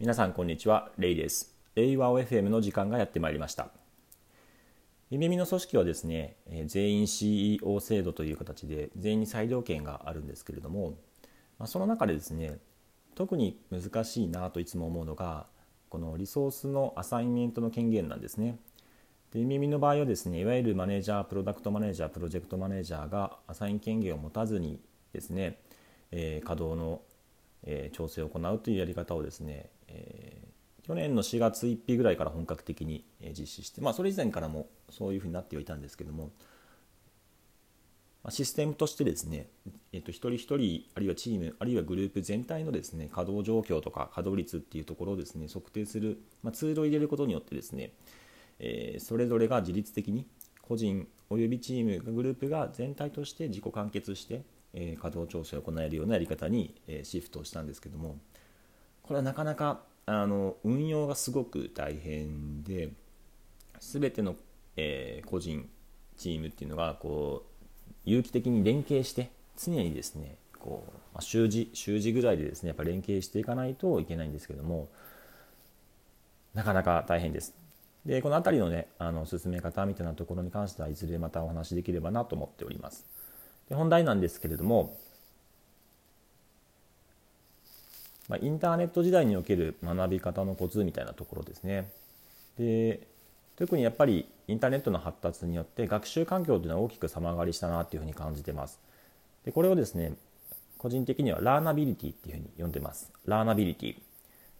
皆さんこんにちは。レイです。令和 FM の時間がやってまいりました。耳の組織はですね全員 CEO 制度という形で全員に裁量権があるんですけれどもその中でですね特に難しいなといつも思うのがこのリソースのアサインメントの権限なんですね。で耳の場合はですねいわゆるマネージャープロダクトマネージャープロジェクトマネージャーがアサイン権限を持たずにですね、えー、稼働のえー、調整を行うというやり方をですね、去年の4月1日ぐらいから本格的に実施して、まあ、それ以前からもそういうふうになってはいたんですけども、システムとしてですね、えー、と一人一人あるいはチームあるいはグループ全体のですね稼働状況とか稼働率っていうところをですね測定する、まあ、ツールを入れることによってですね、えー、それぞれが自律的に個人およびチームグループが全体として自己完結してえ稼働調整を行えるようなやり方に、えシフトをしたんですけどもこれはなかなかあの運用がすごく大変で全ての、え個人チームっていうのがこう有機的に連携して常にですねこう、まあ、習字習字ぐらいでですねやっぱ連携していかないといけないんですけどもなかなか大変です。でこの辺りのねあの進め方みたいなところに関してはいずれまたお話しできればなと思っております。で本題なんですけれども、まあ、インターネット時代における学び方のコツみたいなところですね。で特にやっぱりインターネットの発達によって学習環境というのは大きく様変わりしたなというふうに感じてます。でこれをですね個人的にはラーナビリティっていうふうに呼んでます。ラーナビリティ。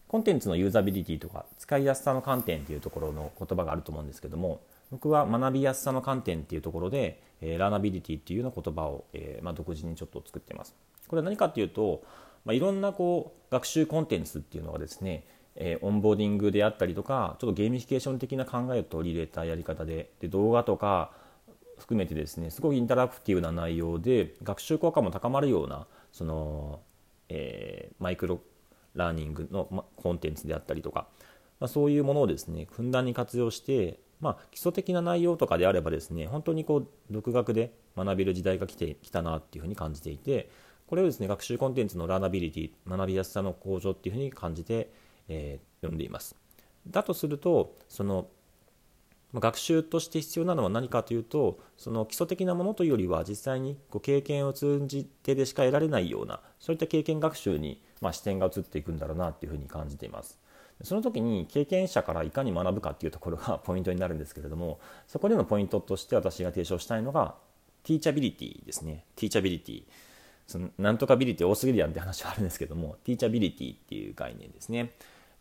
コンテンツのユーザビリティとか使いやすさの観点っていうところの言葉があると思うんですけども僕は学びやすさの観点っていうところで、えー、 learnability っていうような言葉を、えーまあ、独自にちょっと作ってます。これは何かっていうと、まあ、いろんなこう学習コンテンツっていうのがですね、えー、オンボーディングであったりとかちょっとゲーミフィケーション的な考えを取り入れたやり方でで動画とか含めてですねすごくインタラクティブな内容で学習効果も高まるようなその、えー、マイクロラーニングのコンテンツであったりとか、まあ、そういうものをですねふんだんに活用してまあ、基礎的な内容とかであればですね本当にこう独学で学べる時代が来てきたなっていうふうに感じていてこれをですね学習コンテンツのラーナビリティ学びやすさの向上っていうふうに感じて、えー、読んでいます。だとするとその学習として必要なのは何かというとその基礎的なものというよりは実際にこう経験を通じてでしか得られないようなそういった経験学習に、まあ、視点が移っていくんだろうなというふうに感じています。その時に経験者からいかに学ぶかっていうところが ポイントになるんですけれどもそこでのポイントとして私が提唱したいのがティーチャビリティですねティーチャビリティそのなんとかビリティ多すぎるやんって話はあるんですけどもティーチャビリティっていう概念ですね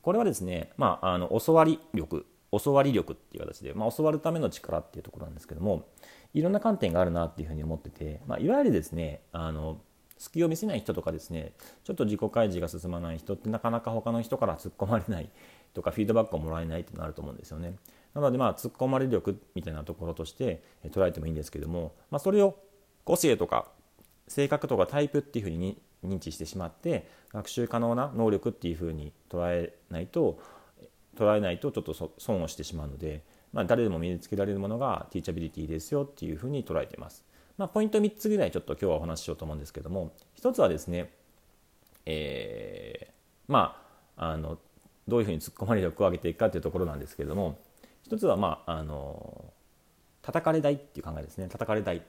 これはですね、まあ、あの教わり力教わり力っていう形で、まあ、教わるための力っていうところなんですけどもいろんな観点があるなっていうふうに思ってて、まあ、いわゆるですねあの隙を見せない人とかですねちょっと自己開示が進まない人ってなかなか他の人から突っ込まれないとかフィードバックをもらえないってなると思うんですよね。なのでまあ突っ込まれ力みたいなところとして捉えてもいいんですけども、まあ、それを個性とか性格とかタイプっていうふうに認知してしまって学習可能な能力っていうふうに捉えないと捉えないとちょっと損をしてしまうので、まあ、誰でも身につけられるものがティーチャビリティですよっていうふうに捉えています。まあ、ポイント3つぐらいちょっと今日はお話ししようと思うんですけども1つはですね、えー、まああのどういうふうに突っ込まれる力を上げていくかというところなんですけども1つはまああの叩かれ台っていう考えですね叩かれ台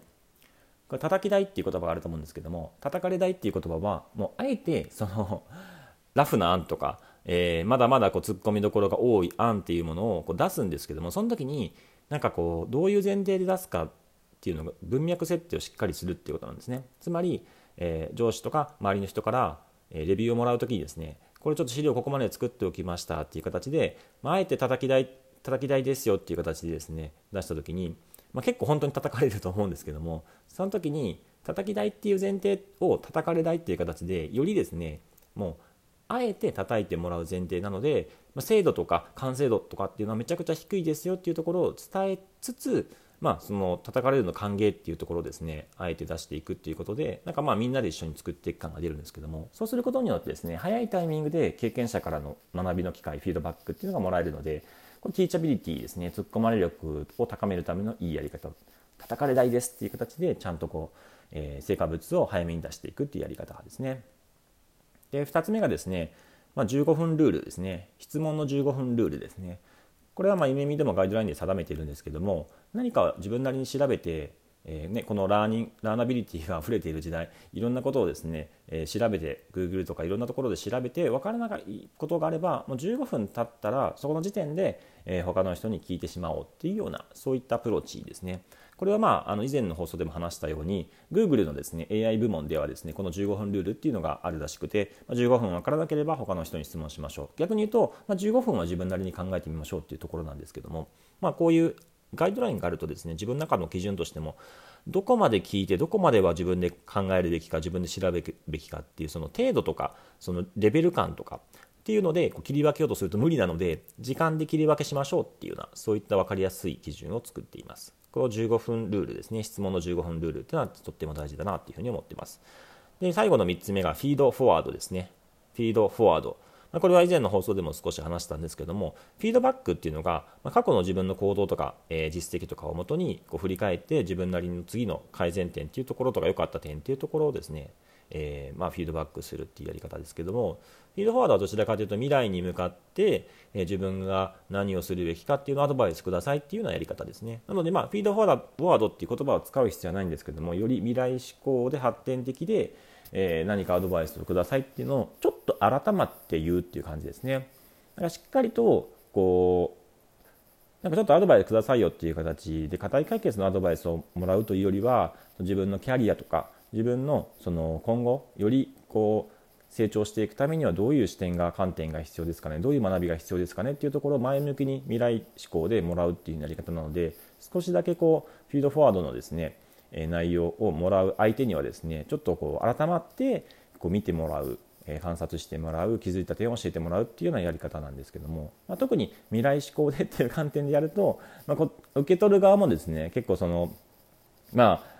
これ叩き台っていう言葉があると思うんですけども叩かれ台っていう言葉はもうあえてその ラフな案とか、えー、まだまだこう突っ込みどころが多い案っていうものをこう出すんですけどもその時になんかこうどういう前提で出すかっていうのが文脈設定をしっかりするっていうことなんですね。つまり、えー、上司とか周りの人から、えレビューをもらう時にですねこれちょっと資料ここまで作っておきましたっていう形で、ま、あえて叩き台叩き台ですよっていう形でですね出した時に、まあ、結構本当に叩かれると思うんですけどもその時に叩き台っていう前提を叩かれ台っていう形でよりですねもうあえて叩いてもらう前提なので、まあ、精度とか完成度とかっていうのはめちゃくちゃ低いですよっていうところを伝えつつまあ、その叩かれるの歓迎っていうところをですねあえて出していくっていうことでなんかまあみんなで一緒に作っていく感が出るんですけどもそうすることによってですね早いタイミングで経験者からの学びの機会フィードバックっていうのがもらえるのでこれティーチャビリティですね。突っ込まれ力を高めるためのいいやり方。叩かれ台ですっていう形でちゃんとこう、えー、成果物を早めに出していくっていうやり方ですね。で2つ目がですねまあ、15分ルールですね。質問の15分ルールですね。これはまあゆめみでもガイドラインで定めているんですけども何か自分なりに調べてえーね、この learnin learnability が溢れている時代いろんなことをですね、えー、調べて Google とかいろんなところで調べて分からないことがあればもう15分経ったらそこの時点で、えー、他の人に聞いてしまおうっていうようなそういったアプローチですね。これはまああの以前の放送でも話したように Google のですね AI 部門ではですねこの15分ルールっていうのがあるらしくて15分分からなければ他の人に質問しましょう逆に言うと、まあ、15分は自分なりに考えてみましょうっていうところなんですけども、まあ、こういうガイドラインがあるとですね自分の中の基準としてもどこまで聞いてどこまでは自分で考えるべきか自分で調べるべきかっていうその程度とかそのレベル感とかっていうのでこう切り分けようとすると無理なので時間で切り分けしましょうっていうようなそういった分かりやすい基準を作っています。この15分ルールですね。質問の15分ルールっていうのはとっても大事だなっていうふうに思ってます。で最後の3つ目がフィードフォワードですね。フィードフォワード。これは以前の放送でも少し話したんですけども、フィードバックっていうのが、ま過去の自分の行動とか、え実績とかをもとにこう振り返って、自分なりの次の改善点っていうところとか、良かった点っていうところをですね、えー、まあ、フィードバックするっていうやり方ですけども、フィードフォワードはどちらかというと、未来に向かって、えー、自分が何をするべきかっていうのをアドバイスくださいっていうようなやり方ですね。なので、まあ、フィードフォワードっていう言葉を使う必要はないんですけども、より未来志向で発展的で、えー、何かアドバイスをくださいっていうのをちょっと改まって言うっていう感じですね。だからしっかりとこうなんかちょっとアドバイスくださいよっていう形で課題解決のアドバイスをもらうというよりは自分のキャリアとか自分のその今後よりこう成長していくためにはどういう視点が観点が必要ですかねどういう学びが必要ですかねっていうところを前向きに未来志向でもらうっていうやり方なので少しだけこうフィードフォワードのですね内容をもらう相手にはですねちょっとこう改まってこう見てもらう観察してもらう気づいた点を教えてもらうっていうようなやり方なんですけども、まあ、特に未来志向でっていう観点でやると、まあ、受け取る側もですね結構そのまあ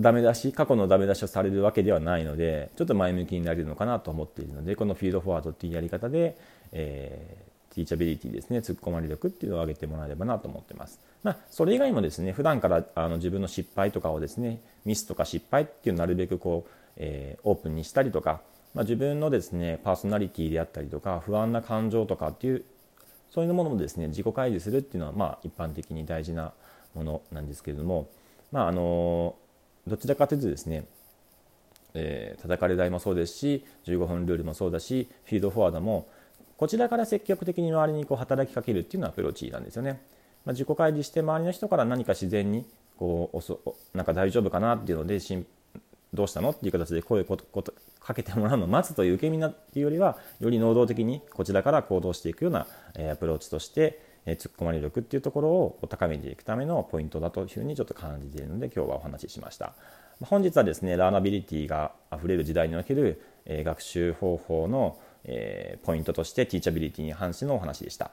ダメ出し過去のダメ出しをされるわけではないのでちょっと前向きになれるのかなと思っているのでこのフィードフォワードっていうやり方で、えティーチャビリティですね突っ込まれ力っていうのを上げてもらえればなと思ってます、まあ、それ以外もですね普段からあの自分の失敗とかをですねミスとか失敗っていうのをなるべくこう、えー、オープンにしたりとか、まあ、自分のですねパーソナリティであったりとか不安な感情とかっていうそういうものもですね自己開示するっていうのはまあ一般的に大事なものなんですけれどもまああのどちらかというとですねえー、叩かれ台もそうですし15分ルールもそうだしフィードフォワードもこちらから積極的に周りにこう働きかけるっていうのはアプローチなんですよね。まあ、自己開示して周りの人から何か自然にこうおそなんか大丈夫かなっていうのでどうしたのっていう形で声をことかけてもらうのを待つという受け身なっていうよりはより能動的にこちらから行動していくような、えアプローチとして、え突っ込まれ力っていうところを高めていくためのポイントだというふうにちょっと感じているので今日はお話ししました。本日はですねラーナビリティがあふれる時代における、え学習方法のえー、ポイントとしてティーチャビリティに関してのお話でした。